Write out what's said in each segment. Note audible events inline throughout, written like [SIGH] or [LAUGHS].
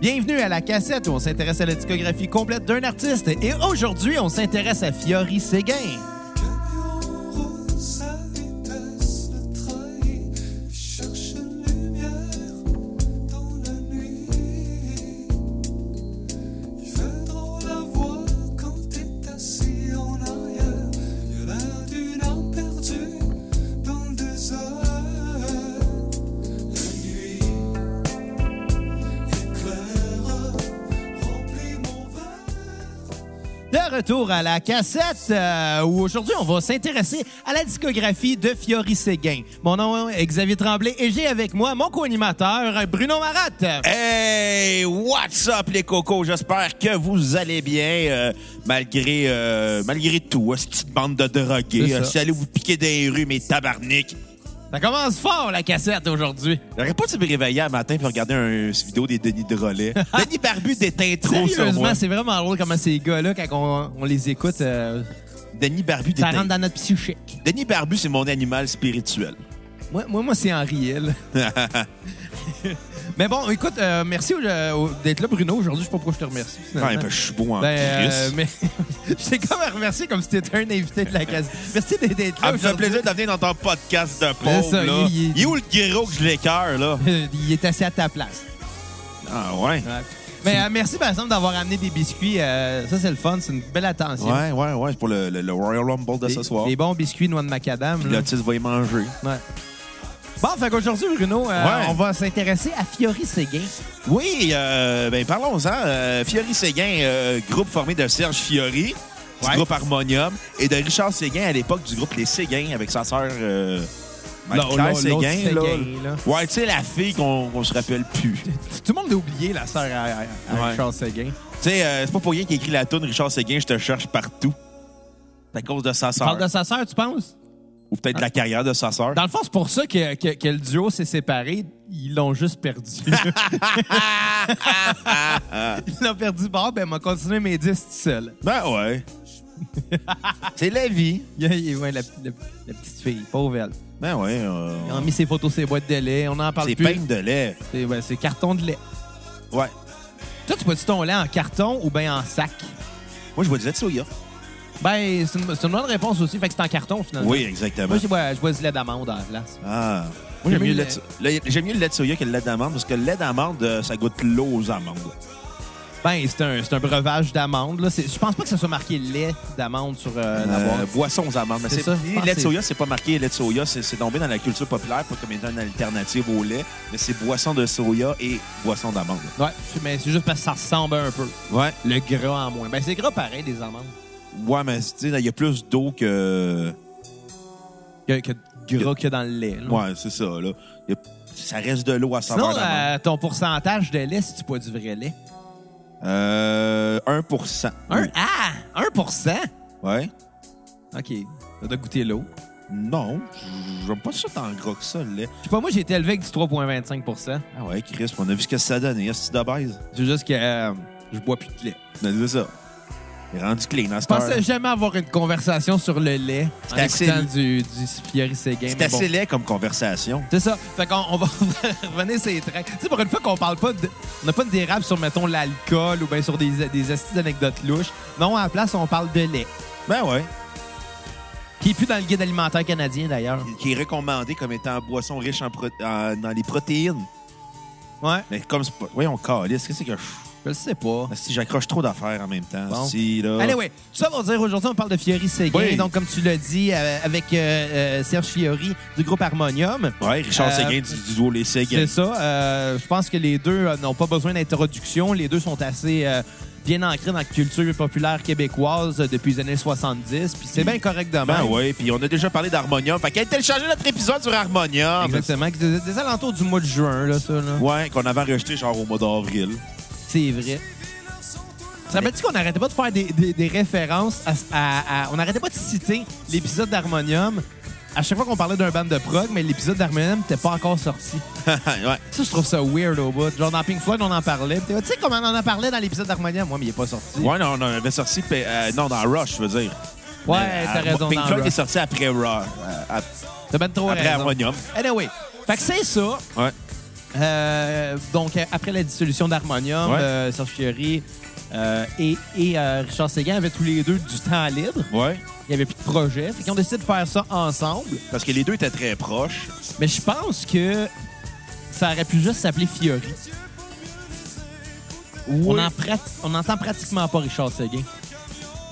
Bienvenue à la cassette où on s'intéresse à la discographie complète d'un artiste. Et aujourd'hui, on s'intéresse à Fiori Séguin. Retour à la cassette euh, où aujourd'hui, on va s'intéresser à la discographie de Fiori Séguin. Mon nom est Xavier Tremblay et j'ai avec moi mon co-animateur Bruno Marat. Hey, what's up les cocos? J'espère que vous allez bien euh, malgré euh, malgré tout. Cette petite bande de drogués. Euh, Si allez vous piquer des rues, mes tabarniques. Ça commence fort, la cassette, aujourd'hui. J'aurais pas de me réveiller un matin et regarder un, une vidéo des Denis de relais. [LAUGHS] Denis Barbu déteint trop sur Sérieusement, moi. c'est vraiment drôle comment ces gars-là, quand on, on les écoute, euh, Denis Barbu ça déteint. rentre dans notre psychique. Denis Barbu, c'est mon animal spirituel. Moi, moi, moi c'est Henri Hill. [LAUGHS] [LAUGHS] Mais bon, écoute, euh, merci euh, d'être là, Bruno. Aujourd'hui, je sais pas pourquoi je te remercie. finalement. Ouais, ben, je suis beau en Ben, euh, [LAUGHS] mais je t'ai comme remercié comme si t'étais un invité de la case. Merci d'être là. Ah, me fait plaisir de venir dans ton podcast de pauvre, ça, là. il- il- Il est où le gros que je l'écœure, là? [LAUGHS] Il est assis à ta place. Ah, ouais. Mais euh, merci, par exemple, d'avoir amené des biscuits. euh, ça, c'est le fun. C'est une belle attention. Ouais, ouais, ouais. C'est pour le, le- le Royal Rumble de Des, ce soir. des bons biscuits noix de macadam. L'autisme va y manger. Ouais. Bon, fait qu'aujourd'hui, Bruno, euh, Ouais. on va s'intéresser à Fiori Séguin. Oui, euh, ben parlons-en. Euh, Fiori Séguin, euh, groupe formé de Serge Fiori, du Ouais. groupe Harmonium, et de Richard Séguin à l'époque du groupe Les Séguins avec sa sœur euh, l'autre Séguin. là. Séguin, là. Ouais, tu sais, la fille qu'on se rappelle plus. tu Tout le monde a oublié la sœur à, à- à Ouais. Richard Séguin. sais, euh, c'est pas pour rien qu'il écrit la tune Richard Séguin, je te cherche partout. C'est à cause de sa Tu parles sœur. de sa sœur, tu penses? Ou peut-être la carrière de sa sœur. Dans le fond, c'est pour ça que, que- que le duo s'est séparé. Ils l'ont juste perdu. [LAUGHS] Ils l'ont perdu. Bon, ben, m'a continué mes disques tout seul. Ben ouais. [LAUGHS] c'est la vie. Il y a- ouais, la, la- la petite fille, pauvre elle. Ben ouais. euh, Ils ont mis ses photos ses boîtes de lait. On n'en parle c'est plus. peine de lait. C'est ouais, c'est carton de lait. Ouais. Toi, tu bois-tu ton lait en carton ou bien en sac? Moi, je vois du lait de soya. Ben, c'est une, c'est une bonne réponse aussi. Fait que c'est en carton, finalement. Oui, exactement. Moi, je bois, je bois du lait d'amande à la place. Ah. Moi, j'aime mieux, le lait de le- j'aime mieux le lait de soya que le lait d'amande parce que le lait d'amande, euh, ça goûte l'eau aux amandes. Ben, c'est un, c'est un breuvage d'amande. là. C'est- Je pense pas que ça soit marqué lait d'amande sur euh, la Euh, boîte. boisson aux amandes. Mais C'est c'est ça, je le pense lait de que soya, c'est pas marqué lait de soya, c'est c'est tombé dans la culture populaire pas comme étant une alternative au lait, mais c'est boisson de soya et boisson d'amande. Ouais, mais c'est juste parce que ça ressemble un peu. Ouais. Le gras en moins. Ben, c'est gras pareil, des amandes. Ouais, mais tu sais, il y a plus d'eau que. Que, que gras que dans le lait. là. Ouais, c'est ça, là. Il y a- Ça reste de l'eau à saveur Sinon, euh, ton pourcentage de lait si tu bois du vrai lait? Euh. 1% Un, Oui. ah! 1% Ouais. OK. Ça doit goûter l'eau. Non, j'aime pas ça tant gras que ça, le lait. Je sais pas, moi, j'ai été élevé avec du 3,25% Ah ouais, Chris, on a vu ce que ça donne. Est-ce de base? C'est juste que euh, je bois plus de lait. Mais c'est ça. Il est rendu clean à Je heure. pensais jamais avoir une conversation sur le lait en C'est assez- écoutant du, du Fiori Séguin. C'est mais assez laid comme conversation. C'est ça. Fait qu'on on va [LAUGHS] revenir les traits. Tu sais, pour une fois qu'on parle pas de. On n'a pas de dérable sur, mettons, l'alcool ou bien sur des, des astuces d'anecdotes louches. Non, à la place, on parle de lait. Ben ouais. Qui est plus dans le guide alimentaire canadien, d'ailleurs. Qui est recommandé comme étant boisson riche en pro- en- dans les protéines. Ouais. Mais comme c'est pas. Voyons, calisse, qu'est-ce que je. Je le sais pas. Si j'accroche trop d'affaires en même temps. Bon. Si, là. Allez, ouais. Tout ça pour dire, aujourd'hui, on parle de Fiori Séguin. Oui. Donc, comme tu l'as dit, euh, avec euh, euh, Serge Fiori du groupe Harmonium. Ouais, Richard Euh, Séguin du, du duo Les Séguins. C'est ça. Je pense que les deux n'ont pas besoin d'introduction. Les deux sont assez bien ancrés dans la culture populaire québécoise depuis les années 70. Puis c'est bien correct de Ben ouais, puis on a déjà parlé d'Harmonium. Fait qu'elle téléchargé notre épisode sur Harmonium. Exactement. Des, des alentours du mois de juin, là, ça. Là. Ouais, qu'on avait enregistré genre au mois d'avril. C'est vrai. Tu te rappelles-tu qu'on n'arrêtait pas de faire des, des- des références à, à- à- On n'arrêtait pas de citer l'épisode d'Harmonium? À chaque fois qu'on parlait d'un band de prog, mais l'épisode d'Harmonium n'était pas encore sorti. [LAUGHS] ouais. Ça, je trouve ça weird au bout. Genre, dans Pink Floyd, on en parlait. Tu sais comment on en a parlé dans l'épisode d'Harmonium? Moi, mais il est pas sorti. Ouais, non, on avait sorti. euh, non, dans Rush, je veux dire. Ouais, t'as euh, raison. Pink dans Floyd Rush. est sorti après Rush. euh, ap- T'as ben trop après raison. Harmonium. Anyway, fait que c'est ça. Ouais. Euh, donc, après la dissolution d'Harmonium, Ouais. euh, Serge Fiori euh, et, et Richard Séguin avaient tous les deux du temps libre. Ouais. Il n'y avait plus de projet. Fait qu'ils ont décidé de faire ça ensemble. Parce que les deux étaient très proches. Mais je pense que ça aurait pu juste s'appeler Fiori. On, en prat- on entend pratiquement pas Richard Séguin.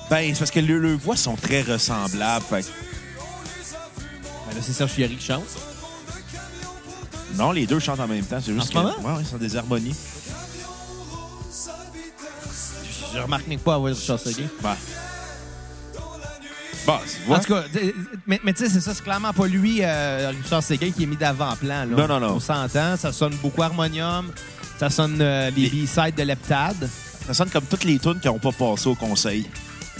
Ben, c'est parce que leurs leurs voix sont très ressemblables. Fait Ben là, c'est Serge Fiori qui chante. Non, les deux chantent en même temps. C'est juste ce que. moment? Ouais, ouais, ils sont des harmonies. Je remarque même pas à voir Richard Séguin. Ben. Bon. En tout cas, mais, mais tu sais, c'est ça, c'est clairement pas lui, euh, Richard Séguin, qui est mis d'avant-plan. Non, non, non. On s'entend, ça sonne beaucoup harmonium, ça sonne euh, les Les- B-sides de Leptade. Ça sonne comme toutes les tunes qui n'ont pas passé au conseil.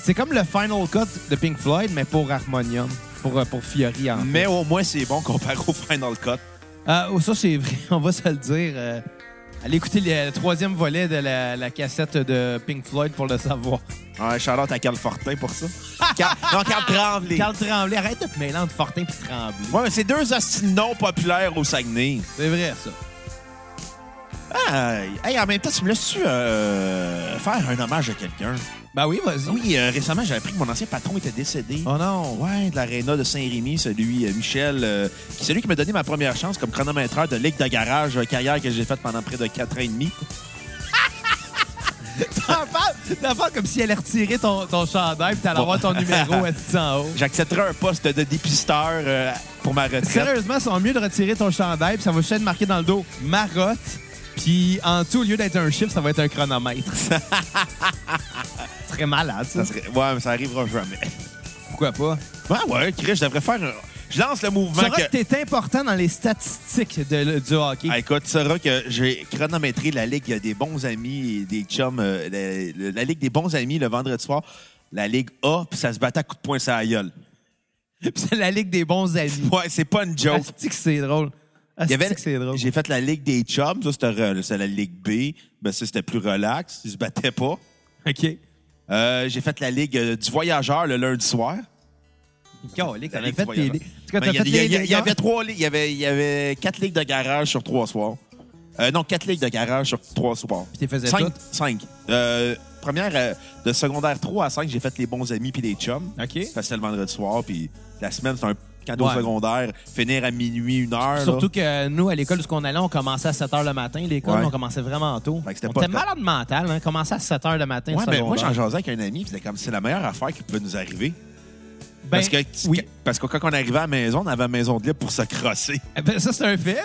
C'est comme le final cut de Pink Floyd, mais pour harmonium, pour, euh, pour Fiori. En fait. Mais au moins, c'est bon comparé au Final Cut. Ah, oh, ça, c'est vrai, [LAUGHS] on va se le dire. euh, allez écouter le, le troisième volet de la, la cassette de Pink Floyd pour le savoir. Ouais, Charlotte à Carl Fortin pour ça. [LAUGHS] Carl- non, Carl Tremblay. Carl Tremblay, arrête de te mêler entre Fortin et Tremblay. Ouais, mais c'est deux hosties non populaires au Saguenay. C'est vrai, ça. Ah, hey, en même temps, tu me laisses-tu euh, faire un hommage à quelqu'un? Ben oui, vas-y. Oui, euh, récemment, j'ai appris que mon ancien patron était décédé. Oh non. Ouais, de l'aréna de Saint-Rémy, celui euh, Michel, euh, qui- celui qui m'a donné ma première chance comme chronométreur de Ligue de garage, carrière que j'ai faite pendant près de 4 ans et demi. [LAUGHS] T'en parles, t'en parles comme si elle allait retirer ton, ton chandail puis t'allais avoir ton numéro [LAUGHS] assis en haut? J'accepterai un poste de dépisteur pour ma retraite. Sérieusement, c'est mieux de retirer ton chandail puis ça va juste être marqué dans le dos Marotte. Puis en tout, au lieu d'être un chiffre, ça va être un chronomètre. [LAUGHS] Très malade, ça. Ça serait- Ouais, mais ça arrivera jamais. Pourquoi pas? Ouais, ouais, Chris, je devrais faire un... Je lance le Tu mouvement sauras que... que t'es important dans les statistiques de- du hockey. Ah, écoute, tu sauras que j'ai chronométré la Ligue des bons amis et des chums, euh, la, Ligue des bons amis le vendredi soir, la Ligue A, puis ça se battait à coups de poing sur la gueule. Puis [LAUGHS] c'est la ligue des bons amis. Ouais, c'est pas une joke. Que c'est drôle? Il y avait- c'est drôle. J'ai fait la Ligue des chums, ça c'était re- c'est la Ligue B, ben ça c'était plus relax, ils se battaient pas. OK. Euh, j'ai fait la Ligue euh, du voyageur le lundi soir. Calique, t'avais fait tes... cas, Ben, t'as Il y, a- fait il y a- les- il y a- il y avait trois ligues, il y avait, il y avait quatre ligues de garage sur trois soirs. Euh, non, quatre ligues de garage sur trois soirs. Puis t'es faisais Cinq. toutes? Cinq. Euh, première, euh, de secondaire 3 à 5, j'ai fait les bons amis puis les chums. OK. C'était le vendredi soir. Puis la semaine, c'est un cadeau Ouais. secondaire. Finir à minuit, une heure. Surtout que nous, à l'école où on allait, on commençait à 7 h le matin. L'école, Ouais. on commençait vraiment tôt. On pas était temps. malade mental, hein. Commençait à 7 h le matin. Ouais, ben, moi, j'en jasais avec un ami. C'était comme c'est la meilleure affaire qui pouvait nous arriver. Ben, parce, que, oui. parce que quand on arrivait à la maison, on avait la maison de libre pour se crosser. Eh Ben, ça, c'est un fait.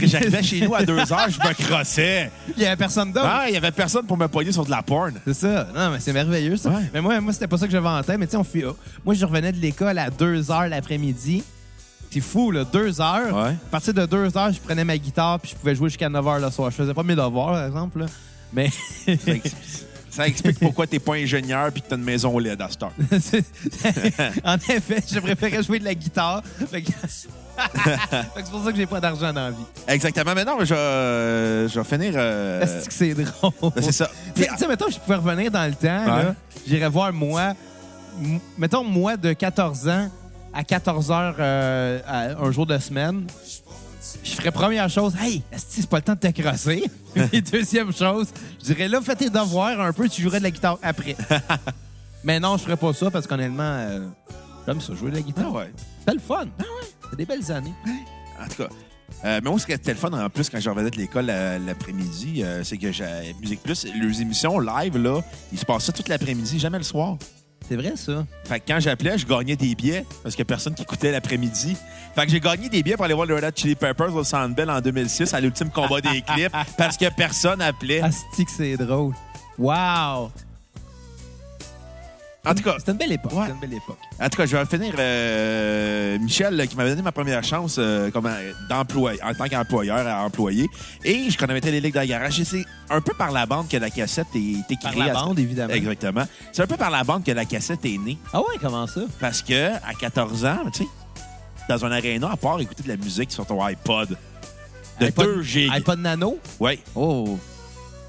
J'arrivais chez nous à 2 heures, je me crossais. Il y avait personne d'autre. Ah, il y avait personne pour me pogner sur de la porn. C'est ça. Non, mais c'est merveilleux, ça. Ouais. Mais moi, moi c'était pas ça que j'avais en tête. Mais tu sais, on fait... moi, je revenais de l'école à 2 h l'après-midi. C'est fou, là. 2 heures. Ouais. À partir de 2 heures, je prenais ma guitare puis je pouvais jouer jusqu'à 9 h le soir. Je faisais pas mes devoirs, par exemple. là. Mais. Ça explique, pourquoi t'es pas ingénieur puis que t'as une maison au lait à cette heure. [LAUGHS] En effet, je préférais jouer de la guitare. [LAUGHS] Fait que, c'est pour ça que j'ai pas d'argent dans la vie. Exactement. Mais non, mais je, vais- je vais finir. euh, Est-ce que c'est drôle? ben, c'est ça. Tu sais- mettons, je pouvais revenir dans le temps, Ouais. j'irais voir moi, mettons, moi, de 14 ans à 14 heures euh, à- un jour de semaine, je ferais première chose, hey, est-ce que c'est pas le temps de te crosser? [LAUGHS] Et deuxième chose, je dirais là, fais tes devoirs un peu, tu jouerais de la guitare après. [LAUGHS] Mais non, je ferais pas ça parce qu'honnêtement, euh, j'aime ça, jouer de la guitare. Ah ouais. C'est le fun. C'est des belles années. En tout cas. Euh, mais moi, ce qui était le fun en plus quand je revenais de l'école euh, l'après-midi, euh, c'est que j'ai Musique Plus, leurs émissions live, là, ils se passaient toute l'après-midi, jamais le soir. C'est vrai, ça. Fait que quand j'appelais, je gagnais des billets parce qu'il n'y a personne qui écoutait l'après-midi. Fait que j'ai gagné des billets pour aller voir le Red Hot Chili Peppers au Sandbell en 2006 à l'ultime combat des [LAUGHS] clips parce que personne appelait. Asti que c'est drôle. Wow! En tout cas, C'était une belle époque. Ouais. C'était une belle époque. En tout cas, je vais finir. euh, Michel, là, qui m'avait donné ma première chance euh, comme, euh, en tant qu'employeur à employé. Et je connaissais les ligues de la garage. Et c'est un peu par la bande que la cassette est, est Par la bande, évidemment. Exactement. C'est un peu par la bande que la cassette est née. Ah ouais, comment ça? Parce que à 14 ans, tu sais, dans un aréna, à part écouter de la musique sur ton iPod de iPod- 2 gigs. iPod Nano? Ouais. Oh,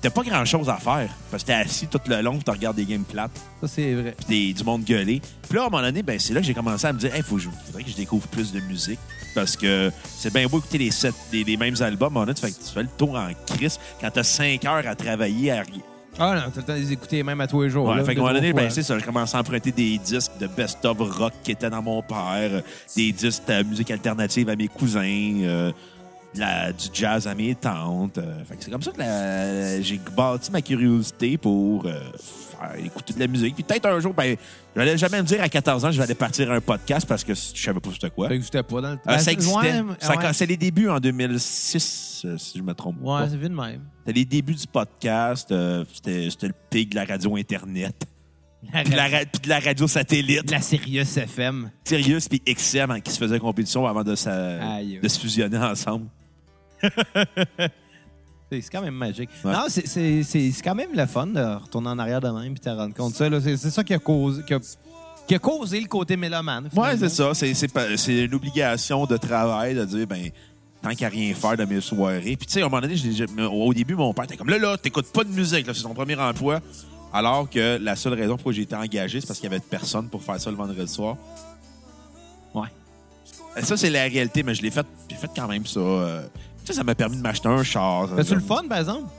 T'as pas grand chose à faire. Parce que t'es assis tout le long, tu regardes des games plates, ça c'est vrai. puis t'es du monde gueulé. Puis là, à un moment donné, ben, c'est là que j'ai commencé à me dire, il faut, faudrait que je découvre plus de musique. parce que c'est bien beau écouter les, sept, les, les mêmes albums. On a, tu, fais, tu fais le tour en crise quand t'as cinq heures à travailler à rien. Ah non, t'as le temps de les écouter même à tous les jours. Ouais, là, fait qu'à un moment donné, ben, c'est ça, j'ai commencé à emprunter des disques de best-of rock qui étaient dans mon père, des disques de musique alternative à mes cousins, euh, la- du jazz à mes tantes. euh, fait que c'est comme ça que la- j'ai bâti ma curiosité pour euh, faire écouter de la musique. Puis peut-être un jour, ben, j'allais jamais me dire à 14 ans, je vais aller partir à un podcast parce que je savais pas c'était quoi. Ça existait pas dans le Euh, Ben, ça c'est- existait. Ouais, Ça ouais. les débuts en 2006, euh, si je me trompe Ouais, pas. c'est vu de même. C'était les débuts du podcast. euh, c'était c'était le pic de la radio Internet. Puis de la, ra- puis de la radio satellite. De la Sirius FM. Sirius puis XM hein, qui se faisaient compétition avant de, sa- Aïe. de se fusionner ensemble. [LAUGHS] C'est quand même magique. Ouais. Non, c'est- quand même le fun de retourner en arrière de même et te rendre compte de ça. C'est ça qui a, causé, qui, a, qui a causé le côté mélomane. Ouais, finalement. c'est ça. C'est- une obligation de travail de dire, ben, tant qu'à rien faire de mes soirées. Puis, tu sais, à un moment donné, au début, mon père était comme là, là, t'écoutes pas de musique, c'est ton premier emploi. Alors que la seule raison pourquoi j'ai été engagé, c'est parce qu'il y avait personne pour faire ça le vendredi soir. Ouais. Ça, c'est la réalité, mais je l'ai fait, j'ai fait quand même ça. euh, tu sais, ça m'a permis de m'acheter un char. Fais-tu le fun, par exemple?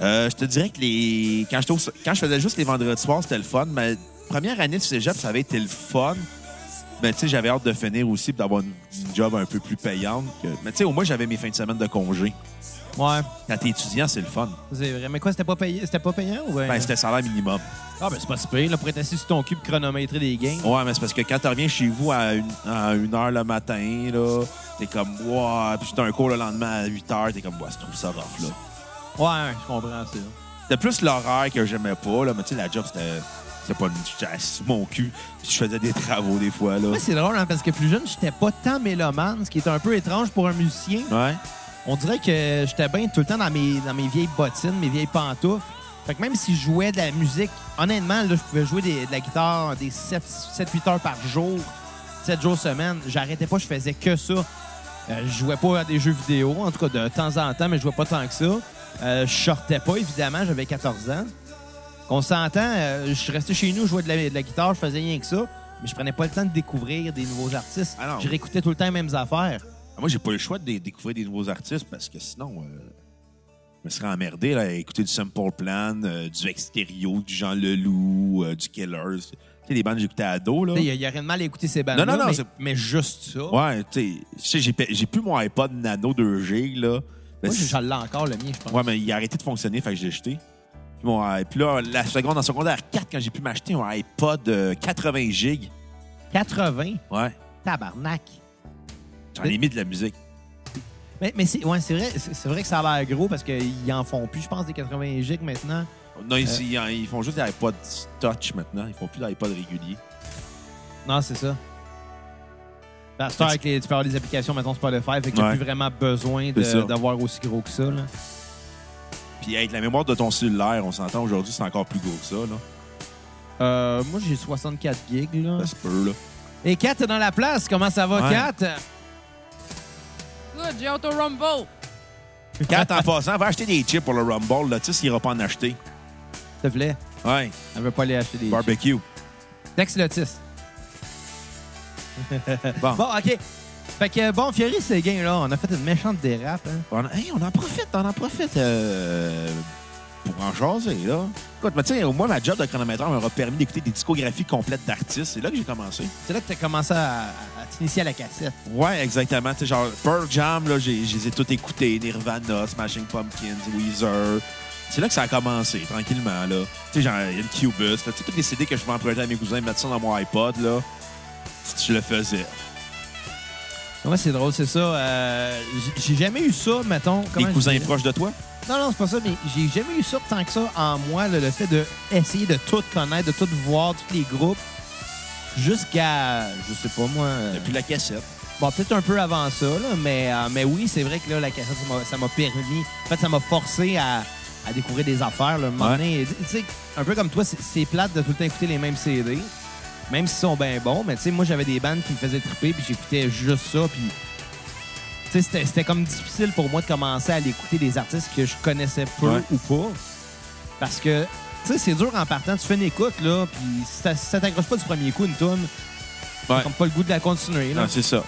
Euh, je te dirais que les quand, je faisais juste les vendredis soirs, c'était le fun. Mais première année de cégep, ça avait été le fun. Mais tu sais, j'avais hâte de finir aussi et d'avoir une, une job un peu plus payante. que- Mais tu sais, au moins, j'avais mes fins de semaine de congé. Ouais, Quand t'es étudiant, c'est le fun. c'est vrai. Mais quoi, c'était pas payé? C'était pas payant ou? Ben, c'était salaire minimum. Ah, ben c'est pas si pire, là, pour être assis sur ton cul et chronométrer des gains. Ouais, mais c'est parce que quand tu reviens chez vous à une, à une heure le matin, là, t'es comme, wow, puis t'as un cours le lendemain à 8 heures, t'es comme, ouais, je trouve ça rough, là. Ouais, je comprends ça. C'était plus l'horaire que j'aimais pas, là, mais tu sais, la job, c'était. C'était pas une. J'étais assis sur mon cul, puis je faisais des travaux des fois, là. Moi, c'est drôle, hein, parce que plus jeune, j'étais pas tant mélomane, ce qui est un peu étrange pour un musicien. Ouais. On dirait que j'étais bien tout le temps dans mes, dans mes vieilles bottines, mes vieilles pantoufles. Fait que même si je jouais de la musique, honnêtement, là, je pouvais jouer des- de la guitare des 7-8 heures par jour, 7 jours semaine. J'arrêtais pas, je faisais que ça. Euh, je jouais pas à des jeux vidéo, en tout cas de temps en temps, mais je jouais pas tant que ça. Euh, je sortais pas, évidemment, j'avais 14 ans. On s'entend, euh, je restais chez nous, je jouais de la, de la guitare, je faisais rien que ça. Mais je prenais pas le temps de découvrir des nouveaux artistes. Ah je réécoutais tout le temps les mêmes affaires. Moi, j'ai pas eu le choix de dé- découvrir des nouveaux artistes parce que sinon, euh, je me serais emmerdé là, à écouter du Simple Plan, euh, du Extérieur, du Jean Leloup, euh, du Killers. Tu sais, les bandes que j'écoutais à dos, là. Il n'y a, rien de mal à écouter ces bandes Non, non, non, mais, juste ça. Ouais, tu sais, je j'ai plus mon iPod Nano 2G, là. Ben, Moi, j'en l'ai encore, le mien, je pense. Ouais, mais il a arrêté de fonctionner, fait que j'ai jeté. Puis, bon, puis là, la seconde, en secondaire 4, quand j'ai pu m'acheter un iPod euh, 80 gigs, 80, ouais, tabarnak. J'en ai mis de la musique. Mais, mais c'est ouais, c'est vrai, c'est c'est vrai que ça a l'air gros parce qu'ils en font plus, je pense, des 80 gigs maintenant. Non, ils, Euh. ils- ils font juste des iPods Touch maintenant. Ils font plus d'iPod réguliers. Non, c'est ça. Cette heure, avec les, tu peux avoir des applications, mettons Spotify, fait que tu Ouais. plus vraiment besoin C'est d'avoir aussi gros que ça. Là. Puis avec la mémoire de ton cellulaire, on s'entend aujourd'hui, c'est encore plus gros que ça. Là. Euh, moi, j'ai 64 gigs. Là. Ça se peut, là. Et Kat est dans la place. Comment ça va, Ouais. Kat? Good, j'ai Auto Rumble. Quand en passant, va acheter des chips pour le Rumble. Là, tu sais, s'il ira pas en acheter. S'il te plaît. Ouais, Elle veut pas aller acheter des. barbecue. Dex Lotis. [LAUGHS] Bon, Bon, OK. Fait que, bon, Fiori Séguin, là, on a fait une méchante dérape. Hein? on, hey, on en profite, on en profite euh, pour en jaser, là. Écoute, mais tu sais, moi, ma job de chronométreur m'aura permis d'écouter des discographies complètes d'artistes. C'est là que j'ai commencé. C'est là que tu as commencé à, à t'initier à la cassette. Ouais, exactement. Tu sais, genre, Pearl Jam, là, j'ai, je les ai tous écoutés. Nirvana, Smashing Pumpkins, Weezer. C'est là que ça a commencé, tranquillement, là. Tu sais, genre, il y a une Cubus, là. Tu sais, tous les CD que je emprunter à mes cousins, mettre ça dans mon iPod, là. Je le faisais. Ouais, c'est drôle, c'est ça. Euh, j'ai- j'ai jamais eu ça, mettons. Des cousins proches de toi? Non, non, c'est pas ça, mais j'ai jamais eu ça tant que ça en moi, là, le fait de essayer de tout connaître, de tout voir, tous les groupes, jusqu'à, je sais pas moi. euh, Depuis la cassette. Bon, peut-être un peu avant ça, là, mais, euh, mais oui, c'est vrai que là, la cassette, ça m'a- ça m'a permis. En fait, ça m'a forcé à, à découvrir des affaires. Là, un moment Ouais. donné. tu sais, un peu comme toi, c'est- c'est plate de tout le temps écouter les mêmes CD, même s'ils sont bien bons. Mais tu sais, moi, j'avais des bandes qui me faisaient triper, puis j'écoutais juste ça, puis. C'était c'était comme difficile pour moi de commencer à aller écouter des artistes que je connaissais peu Ouais. ou pas. Parce que, tu sais, c'est dur en partant. Tu fais une écoute, là, puis si, ça- ça t'accroche pas du premier coup, une tune, Ouais. comme pas le goût de la continuer. Là. Non, c'est ça.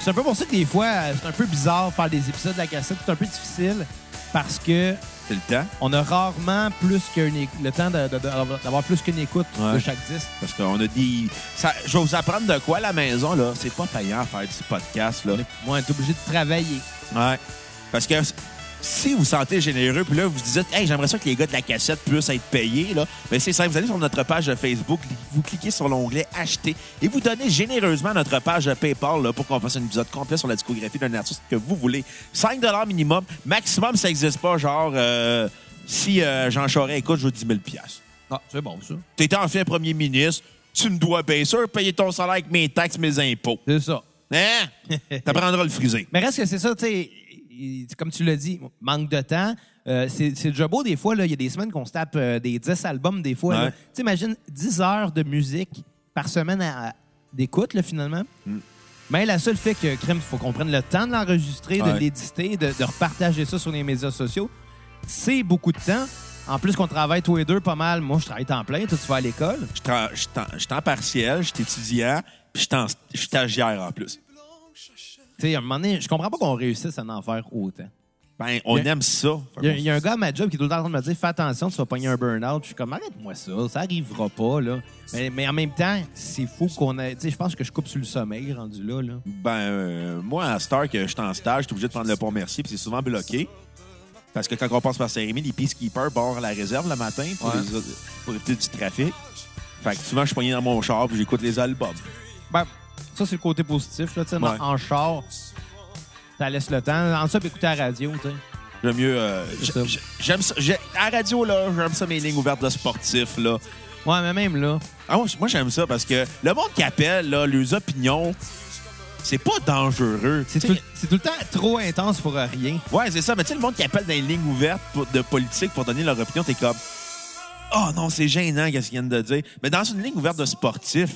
C'est un peu pour ça que des fois, c'est un peu bizarre faire des épisodes de la cassette. C'est un peu difficile parce que C'est le temps. on a rarement plus qu'un éc- le temps d'avoir plus qu'une écoute de chaque disque. Parce qu'on a des. Ça, je vais vous apprendre de quoi à la maison, là. C'est pas payant à faire du podcast, là. Moi, on est obligé de travailler. Ouais. Parce que si vous sentez généreux, puis là, vous dites, hey, j'aimerais ça que les gars de la cassette puissent être payés, là, ben c'est simple. Vous allez sur notre page de Facebook, vous cliquez sur l'onglet Acheter et vous donnez généreusement notre page de PayPal là, pour qu'on fasse un épisode complet sur la discographie d'un artiste que vous voulez. 5 minimum. Maximum, ça n'existe pas. Genre, euh, si euh, Jean Charest écoute, je veux 10 000 Ah, c'est bon, ça. T'es enfin premier ministre, tu me dois bien sûr payer ton salaire avec mes taxes, mes impôts. C'est ça. Hein? [LAUGHS] T'apprendras le friser. Mais reste que c'est ça, tu sais, comme tu l'as dit, manque de temps. Euh, c'est déjà beau des fois. Il y a des semaines qu'on se tape euh, des 10 albums des fois. Ouais. Tu sais, imagine 10 heures de musique par semaine à- à- d'écoute, finalement? Mm. Mais la seule fait que, crème, il faut qu'on prenne le temps de l'enregistrer, de l'éditer, de, de repartager ça sur les médias sociaux. C'est beaucoup de temps. En plus qu'on travaille tous les deux pas mal. Moi, je travaille temps plein. Toi, tu vas à l'école. Je suis en- je je suis en partiel, je suis étudiant, puis je suis en- je suis stagiaire en plus. Tu sais, à un moment donné, je comprends pas qu'on réussisse à en faire autant. Ben, on aime ça. Il y, a, il y a un gars à ma job qui est tout le temps en train de me dire Fais attention, tu vas pogner un burn-out. Je suis comme Arrête-moi ça, ça arrivera pas. Là. Mais, mais en même temps, c'est fou qu'on ait. Tu sais, je pense que je coupe sur le sommeil rendu là. là. Ben, euh, moi, à Star, que je suis en stage, je suis obligé de prendre le pont Merci, puis c'est souvent bloqué. Parce que quand on passe par Saint-Rémy, les peacekeepers barrent la réserve le matin pour, Ouais. les- pour éviter du trafic. Fait que souvent, je suis pogné dans mon char, puis j'écoute les albums. Ben, ça, c'est le côté positif. Là, tu sais, Ouais. En char, ça laisse le temps. En ça, puis écouter la radio. tu sais. J'aime mieux. euh, ça. j'aime ça. À la radio, là, j'aime ça mes lignes ouvertes de sportifs, là. Ouais, mais même là. Ah, moi, moi, j'aime ça parce que le monde qui appelle, là, leurs opinions, c'est pas dangereux. C'est tout, c'est tout le temps trop intense pour rien. Ouais, c'est ça. Mais tu sais, le monde qui appelle dans les lignes ouvertes pour- de politique pour donner leur opinion, t'es comme. Oh non, c'est gênant, qu'est-ce qu'ils viennent de dire. Mais dans une ligne ouverte de sportif,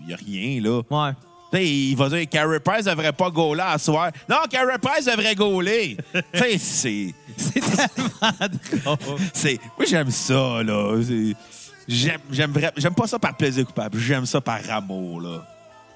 il n'y a rien, là. Ouais. Tu sais, il va dire Carey Price devrait pas gauler à soir. Non, Carey Price devrait gauler. [LAUGHS] c'est. C'est tellement drôle. c'est. Moi, j'aime ça, là. J'aime, j'aime, vra- j'aime pas ça par plaisir coupable. J'aime ça par amour, là.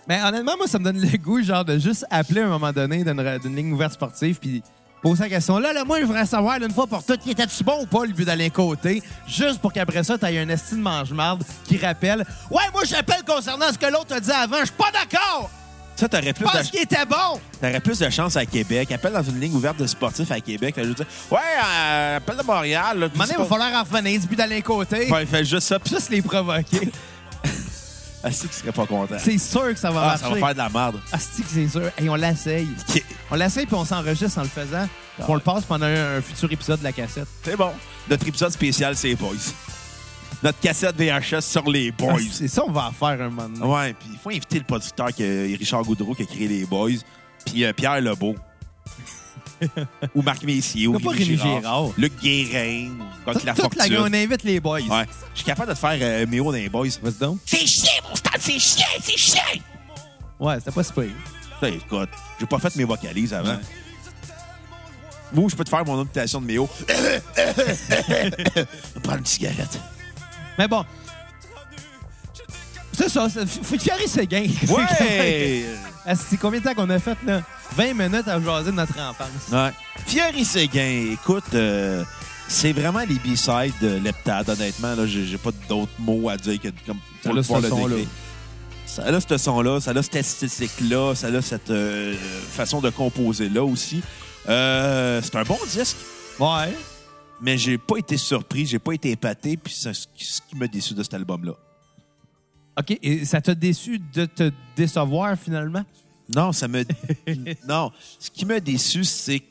Mais honnêtement, moi, ça me donne le goût, genre, de juste appeler à un moment donné d'une d'une ligne ouverte sportive, puis poser la question. Là, là, moi, je voudrais savoir, là, une fois pour toutes, était-tu bon ou pas, le but d'aller côté, juste pour qu'après ça, t'aies un estime mange-marde qui rappelle Ouais, moi, j'appelle concernant ce que l'autre a dit avant, je suis pas d'accord! Ça, t'aurais Je plus, de, qu'il était bon! t'aurais plus de chance à Québec. Appelle dans une ligne ouverte de sportifs à Québec. T'as juste dire Ouais, euh, appelle de Montréal. Là, donné, il va falloir en revenir du but d'aller côté. Ouais, il fait juste ça. Puis Juste les provoquer. [LAUGHS] Asti qui serait pas content. C'est sûr que ça va Ah, marcher. ça va faire de la merde. Asti que c'est sûr. Et on l'essaye. On l'essaye, puis on s'enregistre en le faisant. Puis on le passe pendant un, un futur épisode de la cassette. C'est bon. Notre épisode spécial, c'est les boys. Notre cassette VHS sur les boys. Ah, C'est ça, on va en faire un moment donné. Ouais, puis il faut inviter le producteur que Richard Goudreau qui a créé les boys, puis euh, Pierre Lebeau. [LAUGHS] ou Marc Messier, ou pas Rémi Gérard? Luc Guérin, ou Coq La Toute la Fortune. on invite les boys. Ouais. Je suis capable de te faire euh, Méo dans les boys. Vas-y donc. C'est chiant, mon stade, c'est chiant, c'est chiant! Ouais, c'était pas super. Ça, écoute, j'ai pas fait mes vocalises avant. Ou je peux te faire mon imitation de Méo. [LAUGHS] Prends une cigarette. Mais bon. C'est ça, Thierry Séguin. Ouais! [LAUGHS] C'est combien de temps qu'on a fait, là? 20 minutes à jaser de notre enfance. Ouais. Thierry Séguin, écoute, euh, c'est vraiment les B-sides de Leptade, honnêtement. Là, j'ai, pas d'autres mots à dire que comme Ça pour a le le décrire. Ça a ce son-là, ça a cette esthétique-là, ça a cette euh, façon de composer-là aussi. Euh, c'est un bon disque, Ouais. mais j'ai pas été surpris, j'ai pas été épaté, puis c'est ce qui, m'a déçu de cet album-là. OK, et ça t'a déçu de te décevoir, finalement? Non, ça me. [LAUGHS] non, ce qui m'a déçu, c'est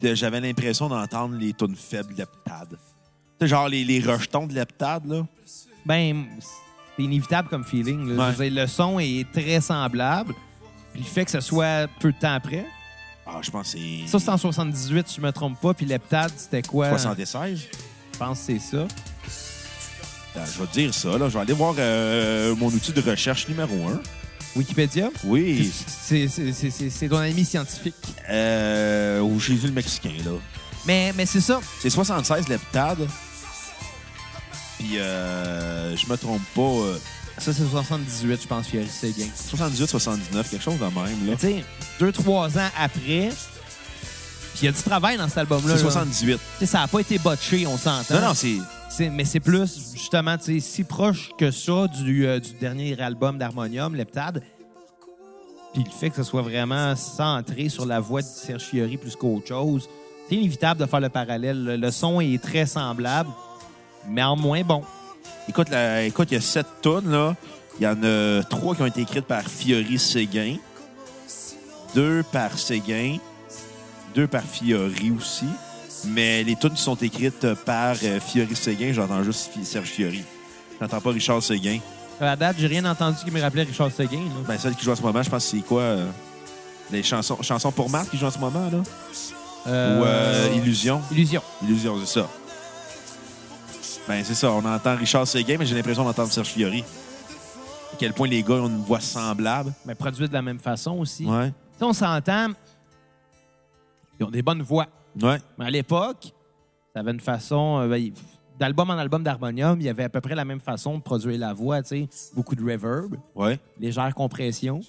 que j'avais l'impression d'entendre les tunes faibles de sais, genre les, les rejetons de Leptade, là. Ben, c'est inévitable comme feeling. là. Ouais. Je veux dire, le son est très semblable. Puis le fait que ce soit peu de temps après. Ah, je pense que c'est. Ça, c'est en 78, si je me trompe pas. Puis l'heptade, c'était quoi? 76. Je pense que c'est ça. Ben, je vais te dire ça, là. Je vais aller voir euh, mon outil de recherche numéro un. Wikipédia? Oui. C'est- c'est- C'est c'est- c'est ton ami scientifique. Euh, au Jésus le Mexicain, là. Mais, mais c'est ça. C'est 76 Leptade. Puis, euh, je me trompe pas. euh, Ça, c'est 78, je pense, Fiori Séguin. 78, 79, quelque chose de même. Là. Tu sais, deux, trois ans après, puis il y a du travail dans cet album-là. C'est là. 78. Tu sais, ça n'a pas été botché, on s'entend. Non, non, c'est. C'est- mais c'est plus, justement, tu sais, si proche que ça du, euh, du dernier album d'Harmonium, Leptade. Puis le fait que ce soit vraiment centré sur la voix de Serge Fiori plus qu'autre chose, c'est inévitable de faire le parallèle. Le, le son est très semblable, mais en moins bon. Écoute, la- écoute, il y a sept tonnes, là. Il y en a trois qui ont été écrites par Fiori Séguin, deux par Séguin, deux par Fiori aussi. Mais les tunes qui sont écrites par euh, Fiori Séguin, j'entends juste Serge Fiori. J'entends pas Richard Séguin. À la date, j'ai rien entendu qui me rappelait Richard Seguin. là. Ben, celle qui joue en ce moment, je pense que c'est quoi? euh, les chansons, chansons pour Marc qui joue en ce moment, là? Euh, Ou euh, Illusion? Illusion. Illusion, c'est ça. Ben, c'est ça. On entend Richard Séguin, mais j'ai l'impression d'entendre Serge Fiori. À quel point les gars ont une voix semblable. Mais produit de la même façon aussi. Ouais. Tu sais, on s'entend, ils ont des bonnes voix. Ouais. Mais à l'époque, ça avait une façon. euh, ben, D'album en album d'harmonium, il y avait à peu près la même façon de produire la voix, tu sais. Beaucoup de reverb, Ouais. légère compression.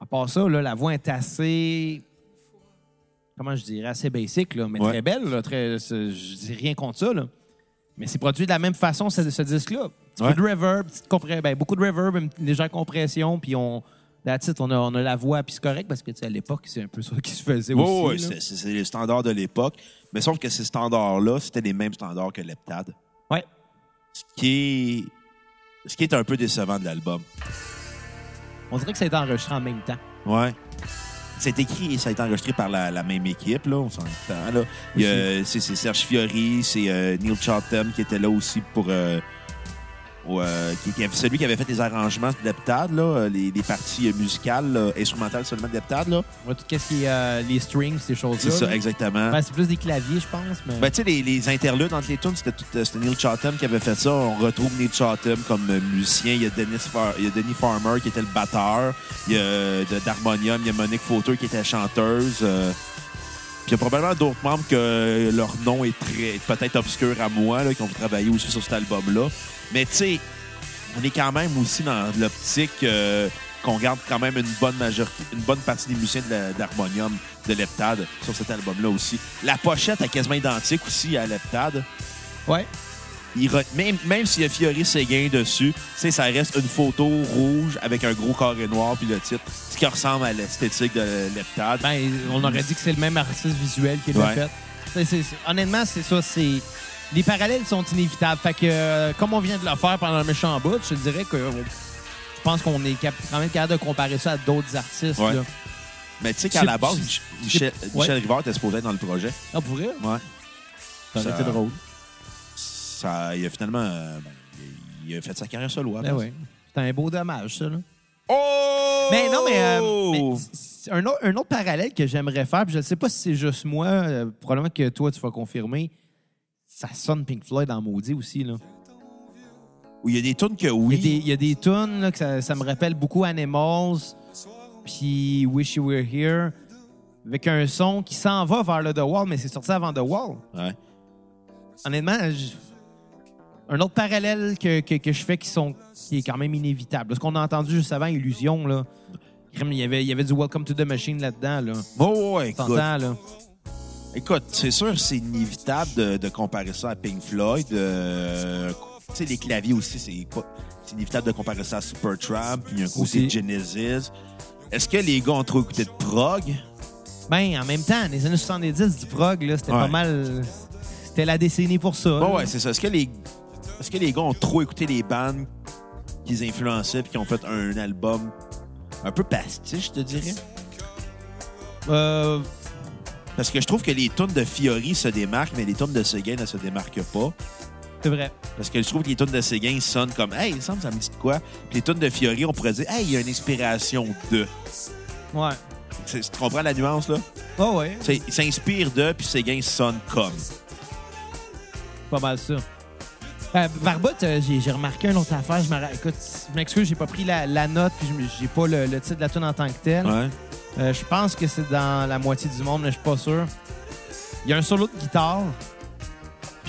À part ça, là, la voix est assez. Comment je dirais? Assez basic, là, mais Ouais. très belle. Là, très, je dis rien contre ça. Là. Mais c'est produit de la même façon, ce, ce disque-là. Petit Ouais. peu de reverb, ben, beaucoup de reverb, une légère compression, puis on. That's it, on a, on a la voix, puis c'est correct parce que tu sais, à l'époque, c'est un peu ça qui se faisait Ouais, aussi. là. c'est- les standards de l'époque. Mais sauf que ces standards-là, c'était les mêmes standards que Leptade. Ouais. Ce qui est, ce qui est un peu décevant de l'album. On dirait que ça a été enregistré en même temps. Ouais. C'est écrit et ça a été enregistré par la, la même équipe, là, on s'entend. Là. Il y a- C'est c'est Serge Fiori, c'est euh, Neil Chatham qui était là aussi pour. euh, au, euh, qui, celui qui avait fait les arrangements de Leptade, là, euh, les, les parties euh, musicales, là, instrumentales seulement de. Là. Ouais, tout ce qui est euh, les strings, ces choses-là. C'est ça, là. exactement. Ben, c'est plus des claviers, je pense. Mais... Ben, tu sais, les, les interludes entre les tunes, c'était tout- c'était Neil Chatham qui avait fait ça. On retrouve Neil Chatham comme musicien. Il y a Dennis Far- il y a Denis Farmer qui était le batteur. Il y a d'Harmonium, il y a Monique Fauteur qui était chanteuse. euh. Il y a probablement d'autres membres que leur nom est très peut-être obscur à moi, qui ont travaillé aussi sur cet album-là. Mais tu sais, on est quand même aussi dans l'optique euh, qu'on garde quand même une bonne majorité, une bonne partie des musiciens de d'Harmonium, de Leptade, sur cet album-là aussi. La pochette est quasiment identique aussi à Leptade. Ouais. Il re- même même s'il y a Fiori Séguin dessus, ça reste une photo rouge avec un gros carré noir puis le titre, ce qui ressemble à l'esthétique de Leptade. Ben, on aurait dit que c'est le même artiste visuel qui l'a Ouais. fait. Honnêtement, c'est ça. C'est les parallèles sont inévitables. Fait que, euh, comme on vient de le faire pendant un méchant bout, je dirais que euh, je pense qu'on est quand même capable de comparer ça à d'autres artistes. Ouais. là. Mais tu sais qu'à la base, Michel, ouais. Michel Rivard était supposé être dans le projet. Ah, pour vrai? Ouais. Ça aurait été drôle. Ça, il a finalement euh, ben, il a fait sa carrière solo. Ben après. ouais. C'est un beau dommage, ça. Là. Oh! Mais non, mais, euh, mais c'est un, autre, un autre parallèle que j'aimerais faire, puis je ne sais pas si c'est juste moi, euh, probablement que toi, tu vas confirmer, ça sonne Pink Floyd en maudit aussi. Là. Oui, il y a des tunes que oui. il y a des tunes que ça, ça me rappelle beaucoup Animals, puis Wish You Were Here, avec un son qui s'en va vers le The Wall, mais c'est sorti avant The Wall. Ouais. Honnêtement, je- un autre parallèle que, que, que je fais qui, sont, qui est quand même inévitable. Ce qu'on a entendu juste avant, Illusion, là, il y avait, il y avait du Welcome to the Machine là-dedans. Là. Oh, ouais, écoute. T'entends, là? Écoute, c'est sûr, c'est inévitable de, de comparer ça à Pink Floyd. euh, tu sais, les claviers aussi, c'est inévitable de comparer ça à Supertramp, puis un côté Aussi. de Genesis. Est-ce que les gars ont trop écouté de prog? Ben, en même temps, les années 70 du prog, là, c'était Ouais. pas mal. C'était la décennie pour ça. Bon, ouais, c'est ça. Est-ce que les est-ce que les gars ont trop écouté les bandes qu'ils influençaient puis qui ont fait un album un peu pastiche, je te dirais? Euh, Parce que je trouve que les tunes de Fiori se démarquent, mais les tunes de Seguin ne se démarquent pas. c'est vrai. Parce que je trouve que les tunes de Seguin sonnent comme Hey, il me semble que ça me dit de quoi? Puis les tunes de Fiori, on pourrait dire Hey, il y a une inspiration de. Ouais. Tu comprends la nuance, là? Oh, ouais. Il s'inspire de, puis Seguin sonne comme. Pas mal ça. Euh, Barbotte, euh, j'ai remarqué une autre affaire. Je Écoute, je m'excuse, j'ai pas pris la, la note, puis j'ai pas le, le titre de la tune en tant que tel. Ouais. Euh, je pense que c'est dans la moitié du monde, mais je suis pas sûr. Il y a un solo de guitare.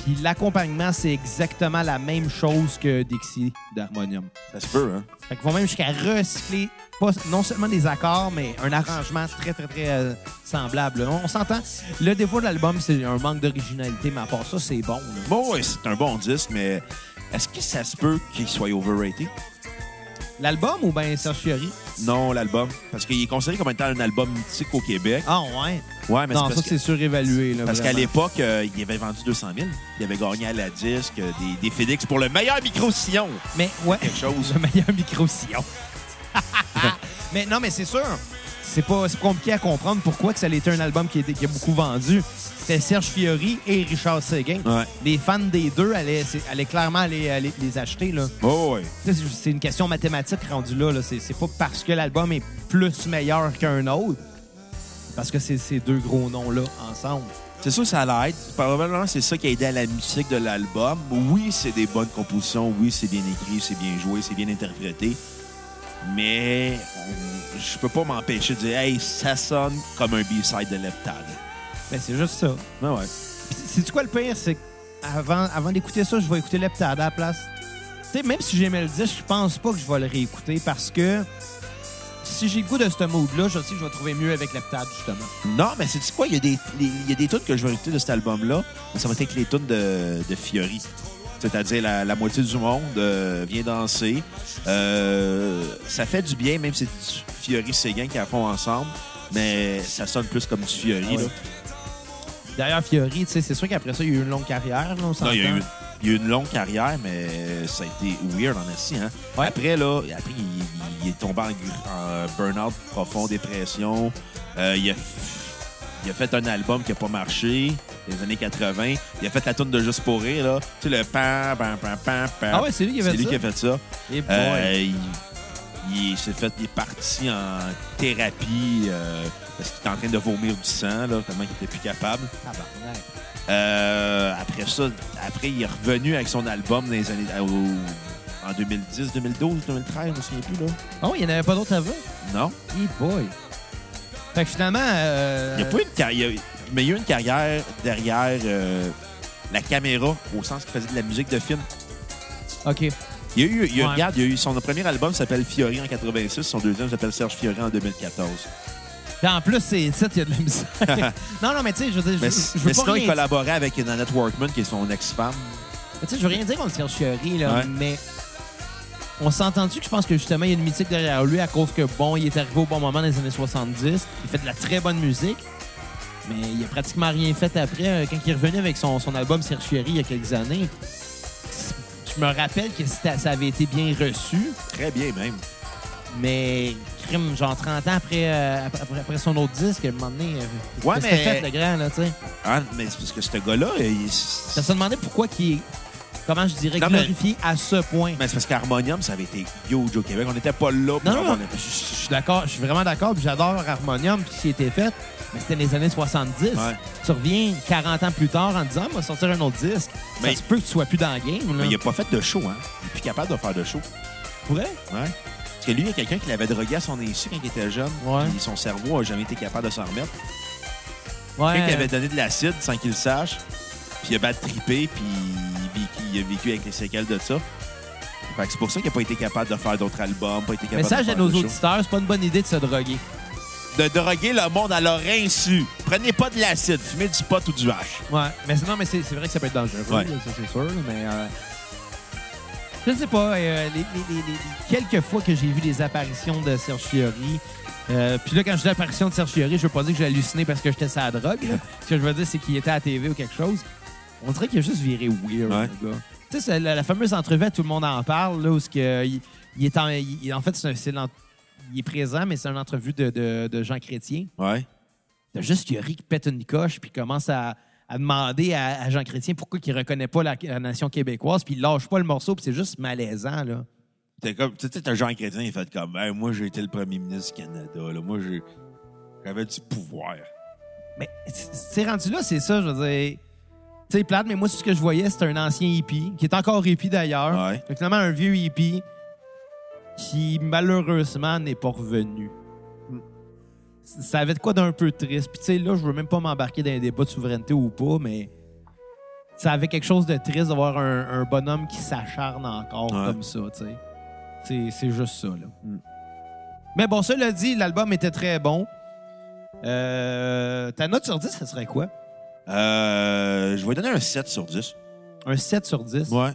Puis l'accompagnement, c'est exactement la même chose que Dixie d'Harmonium. Ça se peut, hein? Fait qu'ils vont même jusqu'à recycler pas, non seulement des accords, mais un arrangement très, très, très euh, semblable. On, on s'entend. Le défaut de l'album, c'est un manque d'originalité, mais à part ça, c'est bon. là. Bon, ouais, c'est un bon disque, mais est-ce que ça se peut qu'il soit overrated? L'album ou bien Serge Fiori? Non, l'album. Parce qu'il est considéré comme étant un album mythique au Québec. Ah ouais? Ouais, mais non, c'est ça, c'est surévalué. là, Parce qu'à l'époque, euh, il avait vendu 200 000. Il avait gagné à la disque euh, des, des FedEx pour le meilleur micro-sillon. Mais ouais. Quelque chose. [LAUGHS] Le meilleur micro-sillon. [LAUGHS] mais non, mais c'est sûr. C'est pas compliqué à comprendre pourquoi que ça a été un album qui, qui a beaucoup vendu. C'était Serge Fiori et Richard Seguin. Ouais. Les fans des deux allaient, clairement aller, aller les acheter. Là. Oh, sais, C'est une question mathématique rendue là. c'est pas parce que l'album est plus meilleur qu'un autre. Parce que c'est ces deux gros noms-là ensemble. C'est sûr que ça l'aide. Probablement, c'est ça qui a aidé à la musique de l'album. Oui, c'est des bonnes compositions. Oui, c'est bien écrit, c'est bien joué, c'est bien interprété. Mais je peux pas m'empêcher de dire, hey, ça sonne comme un B-side de Leptad. Ben, c'est juste ça. Ouais, ouais. C'est quoi le pire, c'est qu'avant avant d'écouter ça, je vais écouter Leptade à la place. Tu sais, même si j'aimais le disque, je pense pas que je vais le réécouter parce que si j'ai le goût de ce mood-là, je sais que je vais trouver mieux avec Leptade, justement. Non, mais c'est quoi? Il y a des, les- il y a des tunes que je vais écouter de cet album-là, mais ça va être avec les tunes de, de Fiori. C'est-à-dire la, la moitié du monde euh, vient danser. Euh, ça fait du bien, même si c'est du Fiori-Séguin qui la font ensemble, mais ça sonne plus comme du Fiori. Ah ouais. là. D'ailleurs, Fiori, tu sais, c'est sûr qu'après ça, il y a eu une longue carrière, là, on Non, il y, a eu, il y a eu une longue carrière, mais ça a été weird en assis. Hein? Ouais. Après, là, après, il, il est tombé en, en burn-out profond, dépression. Euh, il, a, il a fait un album qui n'a pas marché, les années 80. Il a fait la tune de Juste pour rire, là. Tu sais, le pam, pam, pam, pam, pam. Ah ouais, c'est lui qui a fait C'est lui ça? qui a fait ça. Eh boy. Euh, il il s'est fait, il est parti en thérapie euh, parce qu'il était en train de vomir du sang, là, tellement qu'il était plus capable. Tabarnak. Euh, après ça, après, il est revenu avec son album dans les années, au- en 2010, 2012, 2013, je me souviens plus, là. Ah oui, il n'y en avait pas d'autres avant? Non. Eh boy. Fait que finalement... euh, Il n'y a pas une carrière, mais il y a eu une carrière derrière euh, la caméra, au sens qu'il faisait de la musique de film. OK. Il y a eu, il y a, Ouais. regarde, il y a eu son premier album s'appelle Fiori en 86, son deuxième s'appelle Serge Fiori en 2014. Puis en plus, c'est il y a de la musique. [LAUGHS] non, non, mais tu sais, je veux dire, Mais, je, veux mais pas sinon, il collaborait avec Nanette Workman, qui est son ex-femme. Tu sais, je veux rien dire contre Serge Fiori, là, Ouais. mais on s'est entendu que je pense que justement, il y a une mythique derrière lui à cause que, bon, il est arrivé au bon moment dans les années 70. Il fait de la très bonne musique, mais il a pratiquement rien fait après. Euh, Quand il est revenu avec son, son album Serge Fiori il y a quelques années, je me rappelle que ça avait été bien reçu, Très bien, même. mais crime, genre 30 ans après, euh, après, après son autre disque, à un moment donné, euh, Ouais, mais- fait, le grand, là, tu sais. Ah, mais c'est parce que ce gars-là, il- Ça se demandait pourquoi qu'il comment je dirais, Non, mais- glorifié à ce point? Mais c'est parce qu'Harmonium, ça avait été huge au Québec. On n'était pas là pour Non, non, Je suis d'accord, je suis vraiment d'accord, j'adore Harmonium, qui été fait, mais c'était les années 70. Ouais. Tu reviens 40 ans plus tard en disant, on va sortir un autre disque. Mais- ça se peut que tu sois plus dans le game. Là. Mais il n'a pas fait de show, hein. Il est plus capable de faire de show. pourrait? Ouais. Parce que lui, il y a quelqu'un qui l'avait drogué à son insu quand il était jeune. Ouais. Puis son cerveau n'a jamais été capable de s'en remettre. Ouais. Quelqu'un qui avait donné de l'acide sans qu'il le sache. Puis il a bad trippé, puis il, a vécu avec les séquelles de ça. Fait que c'est pour ça qu'il n'a pas été capable de faire d'autres albums, pas été capable Message de à nos auditeurs, c'est pas une bonne idée de se droguer. De droguer le monde à leur insu. Prenez pas de l'acide, fumez du pot ou du hache. Ouais, mais sinon, mais c'est c'est vrai que ça peut être dangereux, Ouais. là, ça c'est sûr, mais euh, je sais pas. euh, les, les- les- les- quelques fois que j'ai vu des apparitions de Serge Fiori, euh, puis là quand je dis apparition de Serge Fiori, je veux pas dire que j'ai halluciné parce que j'étais sa drogue. là. [LAUGHS] Ce que je veux dire, c'est qu'il était à la TV ou quelque chose. On dirait qu'il a juste viré weird, Ouais. le gars. Tu sais, la, la fameuse entrevue, à tout le monde en parle, là, où que, il, il est en, il- en fait, c'est il est présent, mais c'est une entrevue de, de, de Jean Chrétien. Ouais. T'as juste Fiori qui pète une coche puis commence à, à demander à, à Jean Chrétien pourquoi il reconnaît pas la, la nation québécoise puis il lâche pas le morceau puis c'est juste malaisant là. T'es comme, tu sais, t'as Jean Chrétien, il fait comme, Hey, moi, j'ai été le premier ministre du Canada, là. Moi, j'ai- j'avais du pouvoir. Mais c'est rendu là, c'est ça, je veux dire. Tu sais, plate, mais moi, ce que je voyais, c'était un ancien hippie, qui est encore hippie d'ailleurs. Ouais. Fait que Finalement, un vieux hippie qui, malheureusement, n'est pas revenu. Ça avait de quoi d'un peu triste. Puis, tu sais, là, je veux même pas m'embarquer dans un débat de souveraineté ou pas, mais ça avait quelque chose de triste d'avoir un, un bonhomme qui s'acharne encore Ouais. comme ça, tu sais. C'est- C'est juste ça, là. Mais bon, cela dit, l'album était très bon. Euh, ta note sur 10, ça serait quoi? Euh, je vais donner un 7 sur 10. Un 7 sur 10? Ouais.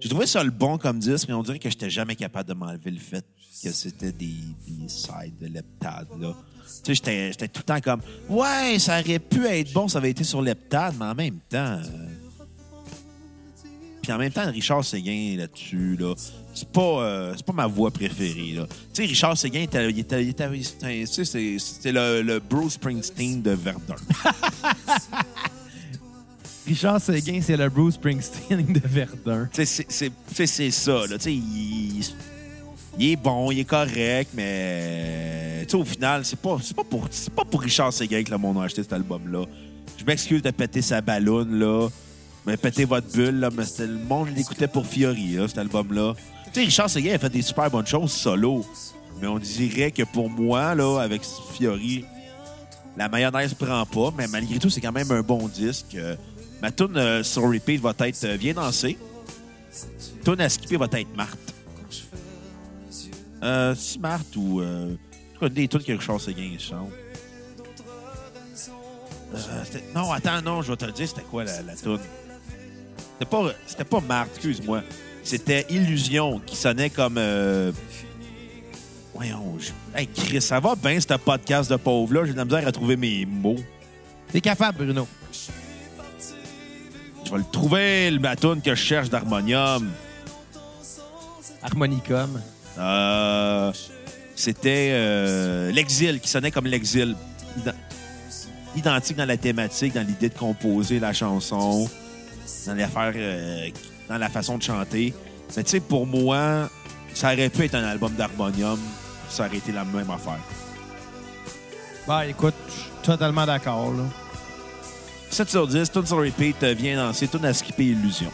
J'ai trouvé ça le bon comme 10, mais on dirait que j'étais jamais capable de m'enlever le fait que c'était des, des sides de Leptade, là. Tu sais, j'étais- tout le temps comme, ouais, ça aurait pu être bon, ça avait été sur Leptade, mais en même temps. euh, Puis en même temps, Richard Séguin là-dessus, là, c'est pas, euh, c'est pas ma voix préférée, là. Tu sais, Richard Séguin, c'était- c'est- le, le Bruce Springsteen de Verdun. [LAUGHS] Richard Seguin, c'est le Bruce Springsteen de Verdun. Tu sais, c'est- ça, là. Tu sais, il, il est bon, il est correct, mais tu sais, au final, c'est pas, c'est pas, pour, c'est pas pour Richard Seguin que le monde a acheté cet album-là. Je m'excuse de péter sa balloune, là. Mais péter votre bulle, là. Mais c'était- le monde l'écoutait pour Fiori, là, cet album-là. Tu sais, Richard Seguin a fait des super bonnes choses solo. Mais on dirait que pour moi, là, avec Fiori, la mayonnaise prend pas, mais malgré tout, c'est quand même un bon disque. Euh, ma tune euh, sur repeat va être euh, Viens danser. Tune à skipper va être Marthe. Euh, si Marthe ou. Euh, en tout des tunes que Richard Seguin chante. Euh, non, attends, non, je vais te le dire, c'était quoi la, la? C'était pas, c'était pas Marthe, excuse-moi. C'était Illusion qui sonnait comme. Euh... Voyons, je... Hey, Chris, ça va bien, ce podcast de pauvre-là? J'ai de la misère à trouver mes mots. T'es capable, Bruno. Je vais le trouver, le bâton que je cherche d'harmonium. Harmonicum. Euh, C'était euh, l'exil, qui sonnait comme l'exil. Identique dans la thématique, dans l'idée de composer la chanson, dans l'affaire, euh, dans la façon de chanter. Mais tu sais, pour moi, ça aurait pu être un album d'harmonium. Ça aurait été la même affaire. Bah, écoute, je suis totalement d'accord, là. 7 sur 10, tune sur repeat, euh, viens danser, tune à skipper Illusion.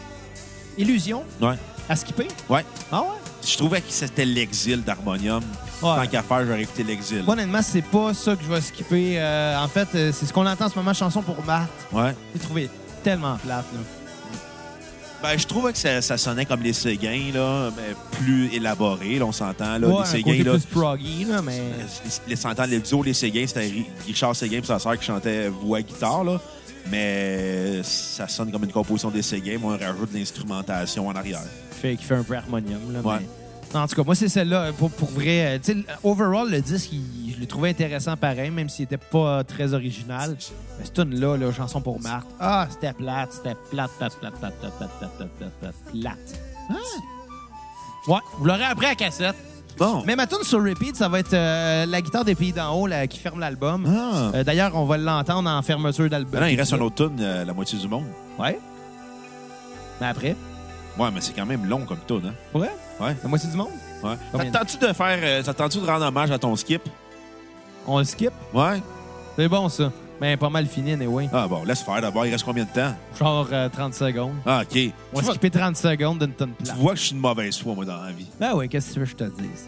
Illusion, Ouais. à skipper? Ouais. Ah ouais? Je trouvais que c'était l'exil d'harmonium. Ouais. Tant qu'à faire, j'aurais écouté l'exil. Honnêtement, c'est pas ça que je vais skipper. Euh, en fait, euh, c'est ce qu'on entend en ce moment, chanson pour Marthe. Ouais. J'ai trouvé tellement plate, là. Ben, je trouvais que ça, ça sonnait comme les Séguins, là, mais plus élaboré, là, on s'entend. Là, ouais, les un Séguins, côté là, plus proggy, là, mais... les, les, s'entend, les Séguins, c'était Ri- Richard Séguin et sa sœur qui chantait voix guitare, là. Mais ça sonne comme une composition des Séguins, moi, on rajoute de l'instrumentation en arrière. qui fait, fait un peu harmonium. Là, Ouais. mais- en tout cas, moi, c'est celle-là. Pour, pour vrai, euh, tu sais, l- overall, le disque, il- je l'ai trouvé intéressant pareil, même s'il était pas très original. Mais cette tune-là, là, chanson pour Marthe, ah, c'était plate, c'était plate, plate, plate, plate, plate, plate, plate, plate, plate, plate, plate. Ouais, vous l'aurez après à cassette. Bon. Mais ma tune sur repeat, ça va être euh, la guitare des pays d'en haut là, qui ferme l'album. Ah. Euh, D'ailleurs, on va l'entendre en fermeture d'album. Il reste un autre tune, euh, La moitié du monde. Ouais. Mais après, Ouais, mais c'est quand même long comme tune, hein? ouais, Ouais. la moitié du monde, Ouais. Combien? T'attends-tu de faire. euh, T'attends-tu de rendre hommage à ton skip? on le skip? Ouais. C'est bon, ça. Mais pas mal fini, anyway. Ah bon, laisse faire d'abord. Il reste combien de temps? Genre euh, 30 secondes. Ah, OK. On va vois, skipper 30 secondes d'une tonne plate. tu vois que je suis une mauvaise foi, moi, dans la vie. Ben ouais, qu'est-ce que tu veux que je te dise?